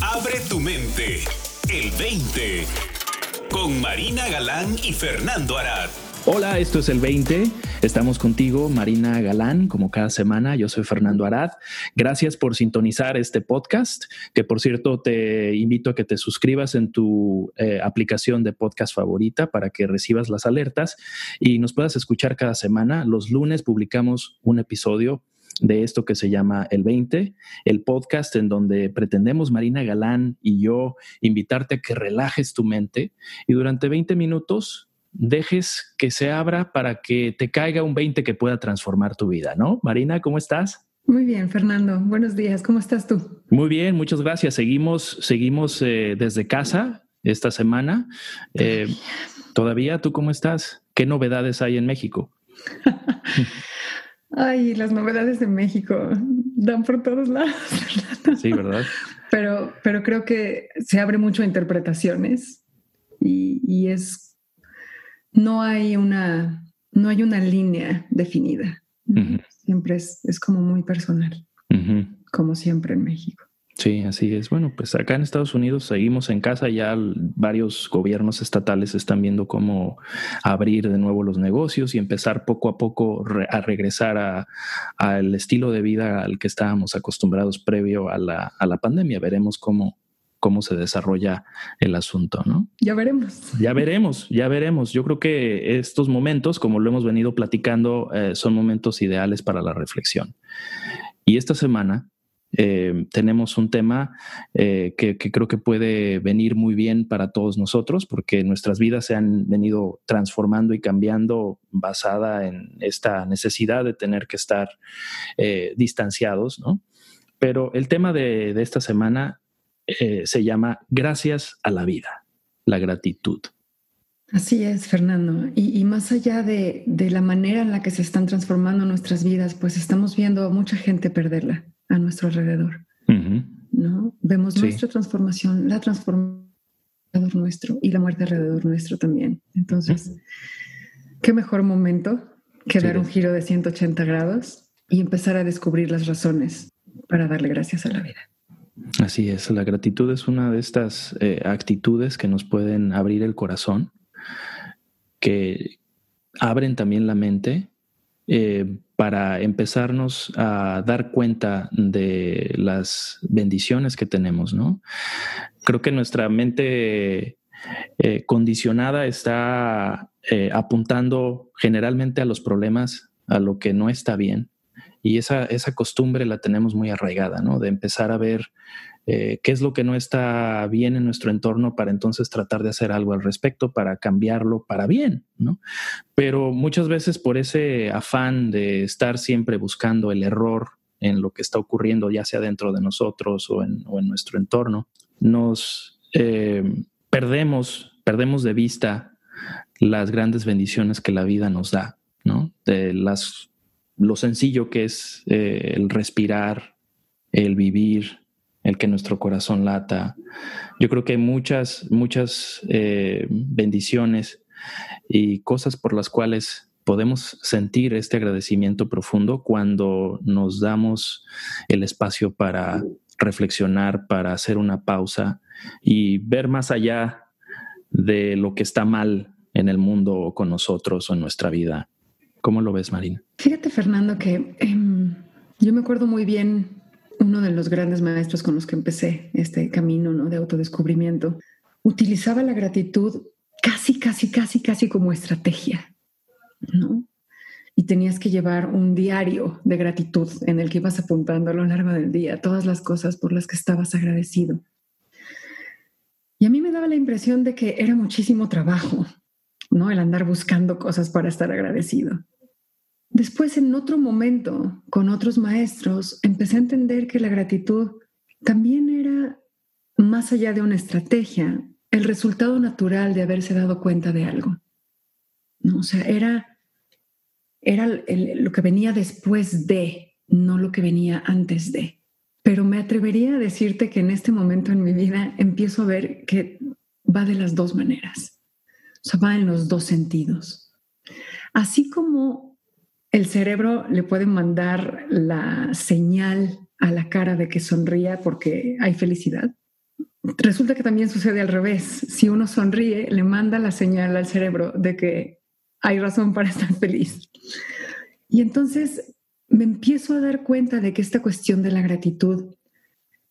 Abre tu mente. El 20. Con Marina Galán y Fernando Arad. Hola, esto es el 20. Estamos contigo, Marina Galán, como cada semana. Yo soy Fernando Arad. Gracias por sintonizar este podcast, que por cierto te invito a que te suscribas en tu eh, aplicación de podcast favorita para que recibas las alertas y nos puedas escuchar cada semana. Los lunes publicamos un episodio de esto que se llama El 20, el podcast en donde pretendemos, Marina Galán y yo, invitarte a que relajes tu mente y durante 20 minutos dejes que se abra para que te caiga un 20 que pueda transformar tu vida, ¿no? Marina, ¿cómo estás? Muy bien, Fernando. Buenos días. ¿Cómo estás tú? Muy bien, muchas gracias. Seguimos, seguimos eh, desde casa esta semana. Eh, ¿Todavía tú cómo estás? ¿Qué novedades hay en México? Ay, las novedades de México dan por todos lados. Sí, ¿verdad? Pero, pero creo que se abre mucho a interpretaciones y, es, no hay una, no hay una línea definida. Siempre es, es, como muy personal, como siempre en México. Sí, así es. Bueno, pues acá en Estados Unidos seguimos en casa, ya varios gobiernos estatales están viendo cómo abrir de nuevo los negocios y empezar poco a poco a regresar al estilo de vida al que estábamos acostumbrados previo a la, a la pandemia. Veremos cómo, cómo se desarrolla el asunto, ¿no? Ya veremos. Ya veremos, ya veremos. Yo creo que estos momentos, como lo hemos venido platicando, eh, son momentos ideales para la reflexión. Y esta semana eh, tenemos un tema eh, que, creo que puede venir muy bien para todos nosotros porque nuestras vidas se han venido transformando y cambiando basada en esta necesidad de tener que estar eh, distanciados, ¿no? Pero el tema de, esta semana se llama Gracias a la vida, la gratitud. Así es, Fernando. Y, más allá de, de, la manera en la que se están transformando nuestras vidas, pues estamos viendo a mucha gente perderla a nuestro alrededor. ¿no? Vemos nuestra transformación, la transformación nuestro y la muerte alrededor nuestro también. Entonces, qué mejor momento que dar un giro de 180 grados y empezar a descubrir las razones para darle gracias a la vida. Así es, la gratitud es una de estas eh, actitudes que nos pueden abrir el corazón, que abren también la mente eh, para empezarnos a dar cuenta de las bendiciones que tenemos, ¿no? Creo que nuestra mente eh, condicionada está eh, apuntando generalmente a los problemas, a lo que no está bien. Y esa, esa costumbre la tenemos muy arraigada, ¿no? De empezar a ver eh, qué es lo que no está bien en nuestro entorno para entonces tratar de hacer algo al respecto, para cambiarlo para bien, ¿no? Pero muchas veces por ese afán de estar siempre buscando el error en lo que está ocurriendo, ya sea dentro de nosotros o en, nuestro entorno, nos eh, perdemos, perdemos de vista las grandes bendiciones que la vida nos da, ¿no? De las, lo sencillo que es eh, el respirar, el vivir, el que nuestro corazón lata. Yo creo que hay muchas, muchas eh, bendiciones y cosas por las cuales podemos sentir este agradecimiento profundo cuando nos damos el espacio para reflexionar, para hacer una pausa y ver más allá de lo que está mal en el mundo o con nosotros o en nuestra vida. ¿Cómo lo ves, Marina? Fíjate, Fernando, que em, yo me acuerdo muy bien uno de los grandes maestros con los que empecé este camino ¿no? de autodescubrimiento, utilizaba la gratitud casi, casi, casi, casi como estrategia, ¿no? Y tenías que llevar un diario de gratitud en el que ibas apuntando a lo largo del día todas las cosas por las que estabas agradecido. Y a mí me daba la impresión de que era muchísimo trabajo, ¿no? El andar buscando cosas para estar agradecido. Después, en otro momento, con otros maestros, empecé a entender que la gratitud también era, más allá de una estrategia, el resultado natural de haberse dado cuenta de algo. ¿No? O sea, era, era lo que venía después de, no lo que venía antes de. Pero me atrevería a decirte que en este momento en mi vida empiezo a ver que va de las dos maneras. O sea, va en los dos sentidos. Así como el cerebro le puede mandar la señal a la cara de que sonría porque hay felicidad. Resulta que también sucede al revés. Si uno sonríe, le manda la señal al cerebro de que hay razón para estar feliz. Y entonces me empiezo a dar cuenta de que esta cuestión de la gratitud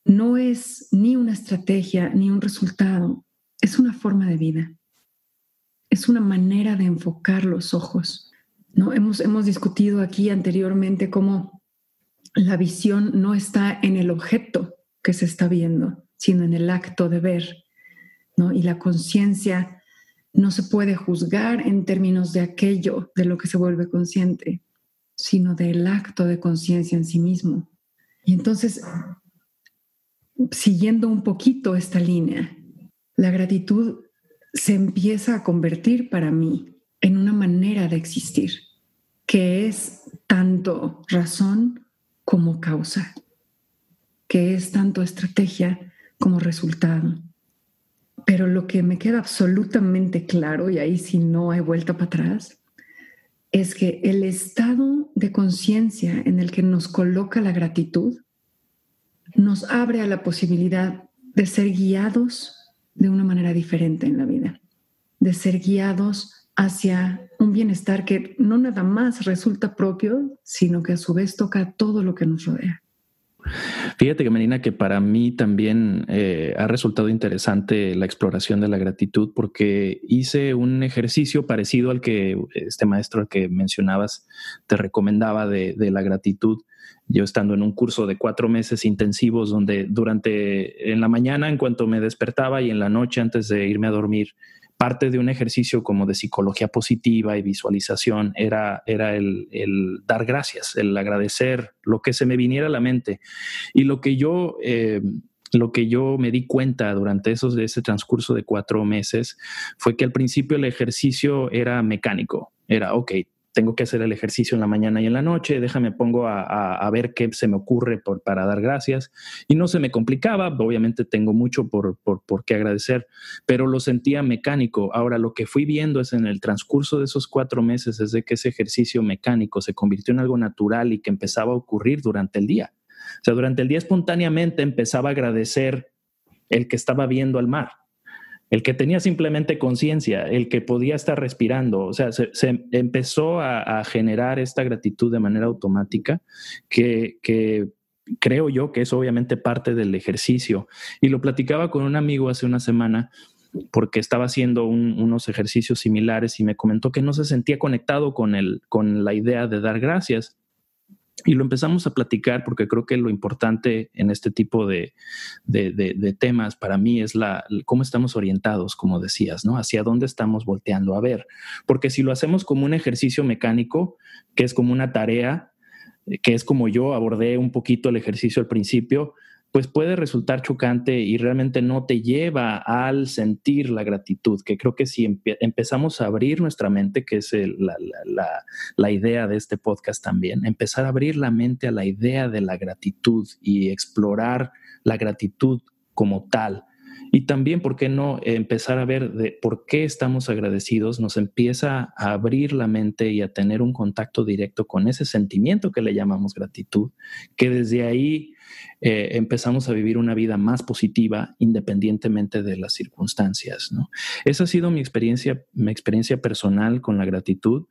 no es ni una estrategia ni un resultado, es una forma de vida. Es una manera de enfocar los ojos. ¿No? Hemos, hemos discutido aquí anteriormente cómo la visión no está en el objeto que se está viendo, sino en el acto de ver. ¿no? Y la conciencia no se puede juzgar en términos de aquello de lo que se vuelve consciente, sino del acto de conciencia en sí mismo. Y entonces, siguiendo un poquito esta línea, la gratitud se empieza a convertir para mí en una manera de existir, que es tanto razón como causa, que es tanto estrategia como resultado. Pero lo que me queda absolutamente claro, y ahí si no hay vuelta para atrás, es que el estado de conciencia en el que nos coloca la gratitud nos abre a la posibilidad de ser guiados de una manera diferente en la vida, de ser guiados hacia un bienestar que no nada más resulta propio, sino que a su vez toca todo lo que nos rodea. Fíjate que Marina, que para mí también eh, ha resultado interesante la exploración de la gratitud porque hice un ejercicio parecido al que este maestro que mencionabas te recomendaba de, de la gratitud. Yo estando en un curso de cuatro meses intensivos donde durante en la mañana en cuanto me despertaba y en la noche antes de irme a dormir parte de un ejercicio como de psicología positiva y visualización era, era el, dar gracias, el agradecer lo que se me viniera a la mente. Y lo que yo... Eh, lo que yo me di cuenta durante esos, ese transcurso de cuatro meses fue que al principio el ejercicio era mecánico. Era, ok, tengo que hacer el ejercicio en la mañana y en la noche, déjame pongo a, ver qué se me ocurre para dar gracias. Y no se me complicaba, obviamente tengo mucho por, por, por, qué agradecer, pero lo sentía mecánico. Ahora lo que fui viendo es en el transcurso de esos cuatro meses, desde que ese ejercicio mecánico se convirtió en algo natural y que empezaba a ocurrir durante el día. O sea, durante el día espontáneamente empezaba a agradecer el que estaba viendo al mar el que tenía simplemente conciencia, el que podía estar respirando, o sea, se, empezó a, generar esta gratitud de manera automática que, creo yo que es obviamente parte del ejercicio. Y lo platicaba con un amigo hace una semana porque estaba haciendo unos ejercicios similares y me comentó que no se sentía conectado con, el, con la idea de dar gracias. Y lo empezamos a platicar porque creo que lo importante en este tipo de, temas para mí es la, cómo estamos orientados, como decías, ¿no? Hacia dónde estamos volteando a ver. Porque si lo hacemos como un ejercicio mecánico, que es como una tarea, eh, que es como yo abordé un poquito el ejercicio al principio, pues puede resultar chocante y realmente no te lleva al sentir la gratitud, que creo que si empezamos a abrir nuestra mente, que es la, idea de este podcast también, empezar a abrir la mente a la idea de la gratitud y explorar la gratitud como tal. Y también, ¿por qué no empezar a ver de por qué estamos agradecidos? Nos empieza a abrir la mente y a tener un contacto directo con ese sentimiento que le llamamos gratitud, que desde ahí eh, empezamos a vivir una vida más positiva independientemente de las circunstancias. Esa ha sido mi experiencia, mi experiencia personal con la gratitud.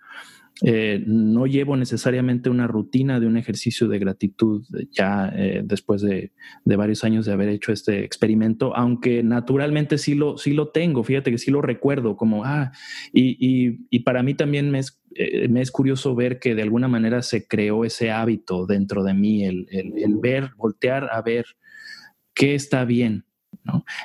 Eh, no llevo necesariamente una rutina de un ejercicio de gratitud ya eh, después de, varios años de haber hecho este experimento, aunque naturalmente sí lo, sí lo tengo, fíjate que sí lo recuerdo como, ah, y, para mí también me es, eh, me es, curioso ver que de alguna manera se creó ese hábito dentro de mí, el, el ver, voltear a ver qué está bien,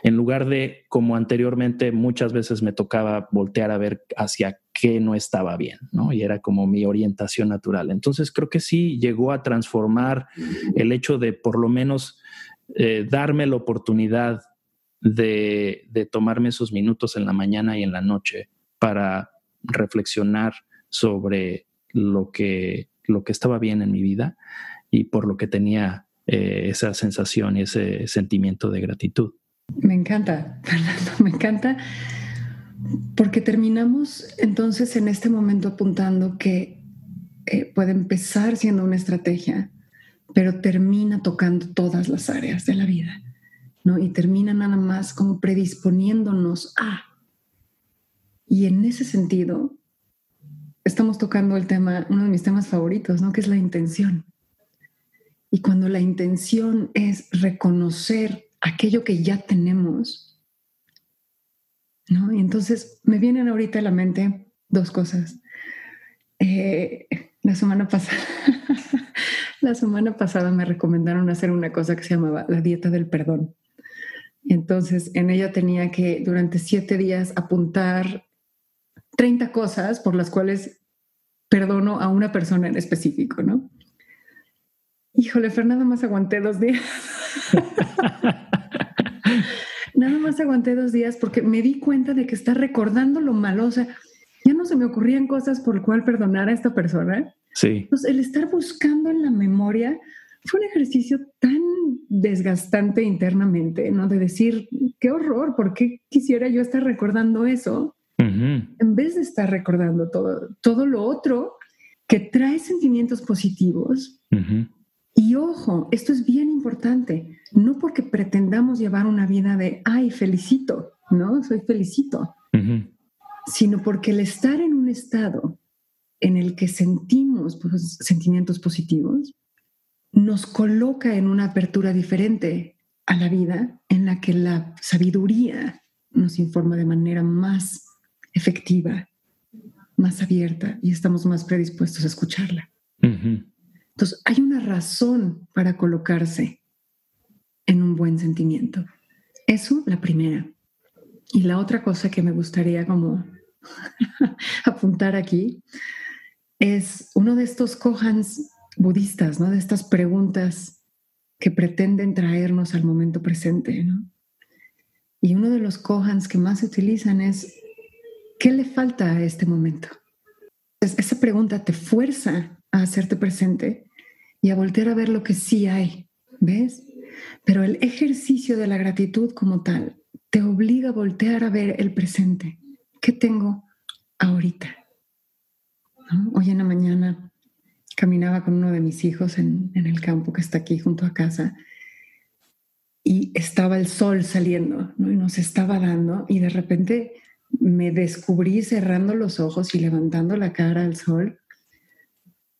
en lugar de, como anteriormente muchas veces me tocaba voltear a ver hacia qué no estaba bien, ¿no? Y era como mi orientación natural. Entonces creo que sí llegó a transformar el hecho de por lo menos eh, darme la oportunidad de, de tomarme esos minutos en la mañana y en la noche para reflexionar sobre lo que, lo que estaba bien en mi vida y por lo que tenía eh, esa sensación y ese sentimiento de gratitud. Me encanta, Fernando, me encanta, porque terminamos entonces en este momento apuntando que eh, puede empezar siendo una estrategia, pero termina tocando todas las áreas de la vida, ¿no? Y termina nada más como predisponiéndonos a. Y en ese sentido, estamos tocando el tema, uno de mis temas favoritos, ¿no? Que es la intención. Y cuando la intención es reconocer aquello que ya tenemos, ¿no? Y entonces me vienen ahorita a la mente dos cosas. Eh, la semana pasada, la semana pasada me recomendaron hacer una cosa que se llamaba la dieta del perdón. Entonces, en ella tenía que durante siete días apuntar 30 cosas por las cuales perdono a una persona en específico, ¿no? Híjole, Fernanda, más aguanté dos días. Nada más aguanté dos días porque me di cuenta de que está recordando lo malo. O sea, ya no se me ocurrían cosas por el cual perdonar a esta persona. Sí. Entonces, el estar buscando en la memoria fue un ejercicio tan desgastante internamente, ¿no? De decir, qué horror, ¿por qué quisiera yo estar recordando eso? En vez de estar recordando todo, todo lo otro que trae sentimientos positivos. Y ojo, esto es bien importante, no porque pretendamos llevar una vida de, ay, felicito, ¿no? Soy felicito, sino porque el estar en un estado en el que sentimos pues, sentimientos positivos nos coloca en una apertura diferente a la vida en la que la sabiduría nos informa de manera más efectiva, más abierta y estamos más predispuestos a escucharla. Entonces, hay una razón para colocarse en un buen sentimiento. Eso, la primera. Y la otra cosa que me gustaría como apuntar aquí es uno de estos kohans budistas, ¿no? De estas preguntas que pretenden traernos al momento presente, ¿no? Y uno de los kohans que más se utilizan es ¿qué le falta a este momento? esa pregunta te fuerza a hacerte presente y a voltear a ver lo que sí hay, ¿ves? Pero el ejercicio de la gratitud como tal te obliga a voltear a ver el presente. ¿Qué tengo ahorita? Hoy en la mañana caminaba con uno de mis hijos en, el campo que está aquí junto a casa y estaba el sol saliendo y nos estaba dando y de repente me descubrí cerrando los ojos y levantando la cara al sol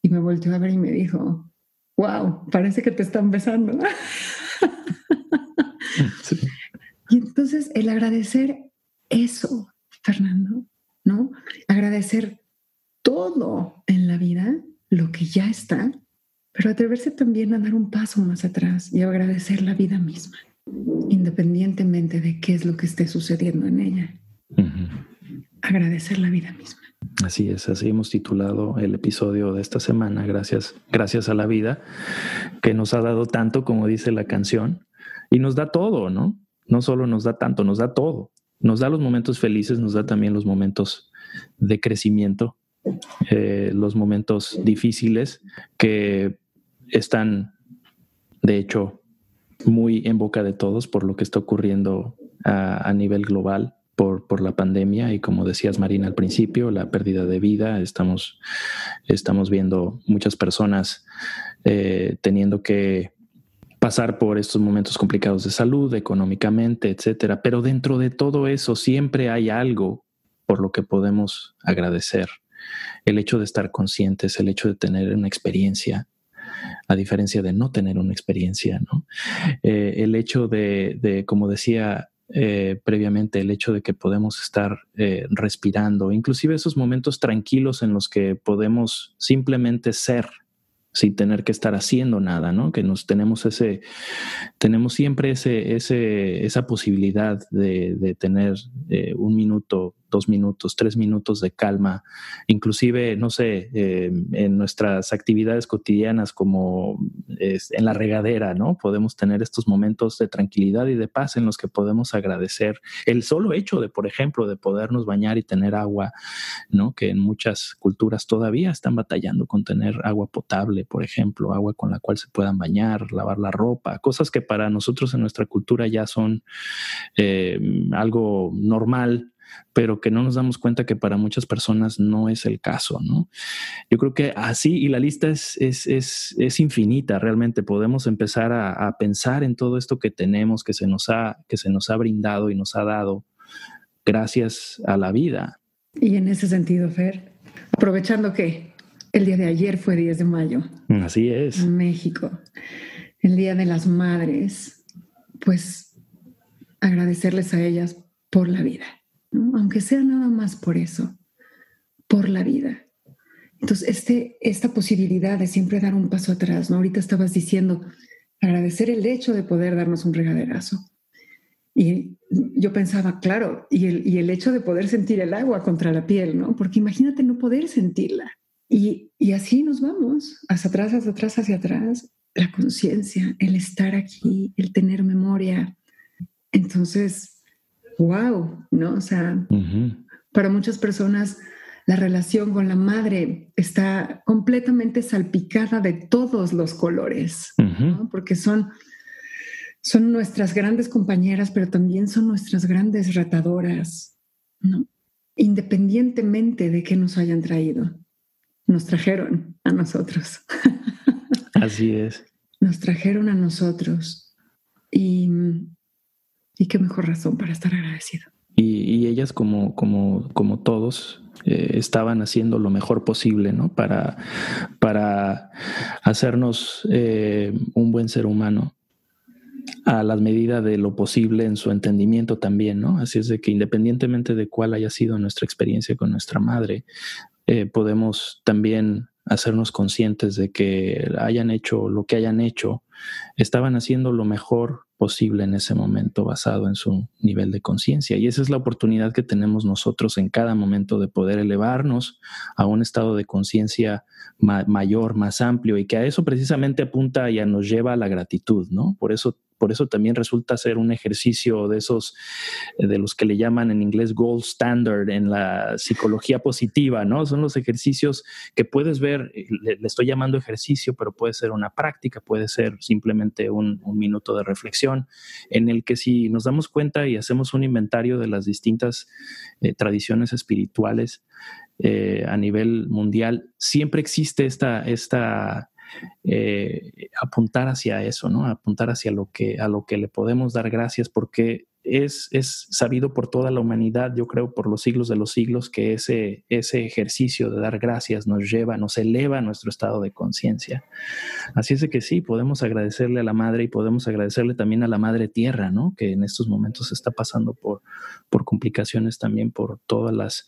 y me volteó a ver y me dijo, wow, parece que te están besando. Y entonces el agradecer eso, Fernando, ¿no? Agradecer todo en la vida, lo que ya está, pero atreverse también a dar un paso más atrás y agradecer la vida misma, independientemente de qué es lo que esté sucediendo en ella. Agradecer la vida misma. Así es, así hemos titulado el episodio de esta semana, gracias, gracias a la vida, que nos ha dado tanto, como dice la canción, y nos da todo, ¿no? No solo nos da tanto, nos da todo. Nos da los momentos felices, nos da también los momentos de crecimiento, eh, los momentos difíciles que están, de hecho, muy en boca de todos por lo que está ocurriendo a nivel global por, la pandemia y como decías Marina al principio, la pérdida de vida. Estamos, estamos viendo muchas personas eh, teniendo que pasar por estos momentos complicados de salud, económicamente, etcétera. Pero dentro de todo eso siempre hay algo por lo que podemos agradecer. El hecho de estar conscientes, el hecho de tener una experiencia, a diferencia de no tener una experiencia, ¿no? Eh, el hecho de, de, como decía eh, previamente el hecho de que podemos estar eh, respirando, inclusive esos momentos tranquilos en los que podemos simplemente ser sin tener que estar haciendo nada, ¿no? Que nos tenemos ese, tenemos siempre ese, ese, esa posibilidad de, tener eh, un minuto dos minutos, tres minutos de calma, inclusive, no sé, eh, en nuestras actividades cotidianas como en la regadera, ¿no? Podemos tener estos momentos de tranquilidad y de paz en los que podemos agradecer el solo hecho de, por ejemplo, de podernos bañar y tener agua, ¿no? Que en muchas culturas todavía están batallando con tener agua potable, por ejemplo, agua con la cual se puedan bañar, lavar la ropa, cosas que para nosotros en nuestra cultura ya son eh, algo normal pero que no nos damos cuenta que para muchas personas no es el caso, ¿no? Yo creo que así, y la lista es, es, es, es infinita, realmente podemos empezar a, a, pensar en todo esto que tenemos, que se, nos ha, que se nos ha brindado y nos ha dado gracias a la vida. Y en ese sentido, Fer, aprovechando que el día de ayer fue 10 de mayo. Así es. En México, el Día de las Madres, pues agradecerles a ellas por la vida, aunque sea nada más por eso, por la vida. Entonces, este, esta posibilidad de siempre dar un paso atrás, ¿no? Ahorita estabas diciendo, agradecer el hecho de poder darnos un regaderazo. Y yo pensaba, claro, y el, y el hecho de poder sentir el agua contra la piel, ¿no? Porque imagínate no poder sentirla. Y, y así nos vamos, hacia atrás, hacia atrás, hacia atrás. La conciencia, el estar aquí, el tener memoria. Entonces, wow, ¿no? O sea, uh -huh. para muchas personas la relación con la madre está completamente salpicada de todos los colores, uh -huh. ¿no? porque son, son nuestras grandes compañeras, pero también son nuestras grandes retadoras, ¿no? independientemente de que nos hayan traído. Nos trajeron a nosotros. Así es. Nos trajeron a nosotros. Y, y qué mejor razón para estar agradecido. Y, ellas, como, como, como todos, eh, estaban haciendo lo mejor posible, ¿no? Para, para hacernos eh, un buen ser humano a la medida de lo posible en su entendimiento también, ¿no? Así es de que independientemente de cuál haya sido nuestra experiencia con nuestra madre, eh, podemos también hacernos conscientes de que hayan hecho lo que hayan hecho, estaban haciendo lo mejor posible en ese momento basado en su nivel de conciencia. Y esa es la oportunidad que tenemos nosotros en cada momento de poder elevarnos a un estado de conciencia ma mayor, más amplio, y que a eso precisamente apunta y nos lleva a la gratitud, ¿no? Por eso por eso también resulta ser un ejercicio de esos, de los que le llaman en inglés gold standard en la psicología positiva, ¿no? Son los ejercicios que puedes ver, le, le estoy llamando ejercicio, pero puede ser una práctica, puede ser simplemente un, minuto de reflexión, en el que si nos damos cuenta y hacemos un inventario de las distintas eh, tradiciones espirituales eh, a nivel mundial, siempre existe esta, esta eh, apuntar hacia eso, ¿no? Apuntar hacia lo que, a lo que le podemos dar gracias porque es, es, sabido por toda la humanidad, yo creo por los siglos de los siglos, que ese, ese ejercicio de dar gracias nos lleva, nos eleva a nuestro estado de conciencia. Así es de que sí, podemos agradecerle a la madre y podemos agradecerle también a la madre tierra, ¿no? Que en estos momentos está pasando por, por complicaciones también por todas las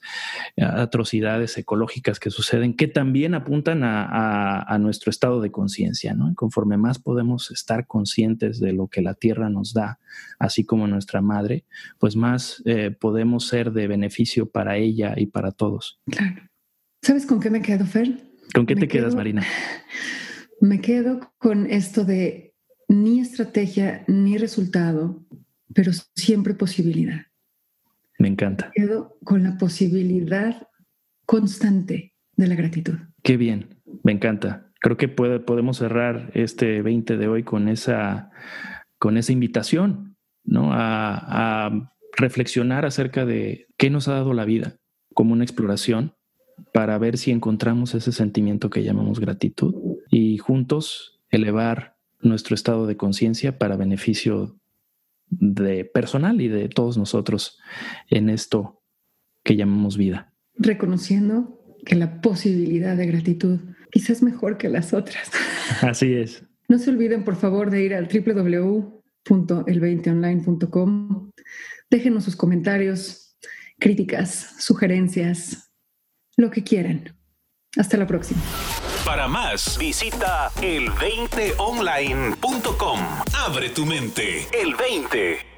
atrocidades ecológicas que suceden, que también apuntan a, a, a nuestro estado de conciencia, ¿no? Conforme más podemos estar conscientes de lo que la tierra nos da, así como nuestra madre, pues más eh, podemos ser de beneficio para ella y para todos. Claro. ¿Sabes con qué me quedo, Fer? ¿Con qué me te quedo, quedas, Marina? Me quedo con esto de ni estrategia ni resultado, pero siempre posibilidad. Me encanta. Me quedo con la posibilidad constante de la gratitud. Qué bien, me encanta. Creo que puede, podemos cerrar este 20 de hoy con esa, con esa invitación ¿no? A, a, reflexionar acerca de qué nos ha dado la vida como una exploración para ver si encontramos ese sentimiento que llamamos gratitud y juntos elevar nuestro estado de conciencia para beneficio de personal y de todos nosotros en esto que llamamos vida. Reconociendo que la posibilidad de gratitud quizás es mejor que las otras. Así es. No se olviden, por favor, de ir al www el20online.com. Déjenos sus comentarios, críticas, sugerencias, lo que quieran. Hasta la próxima. Para más, visita el20online.com. Abre tu mente. El 20.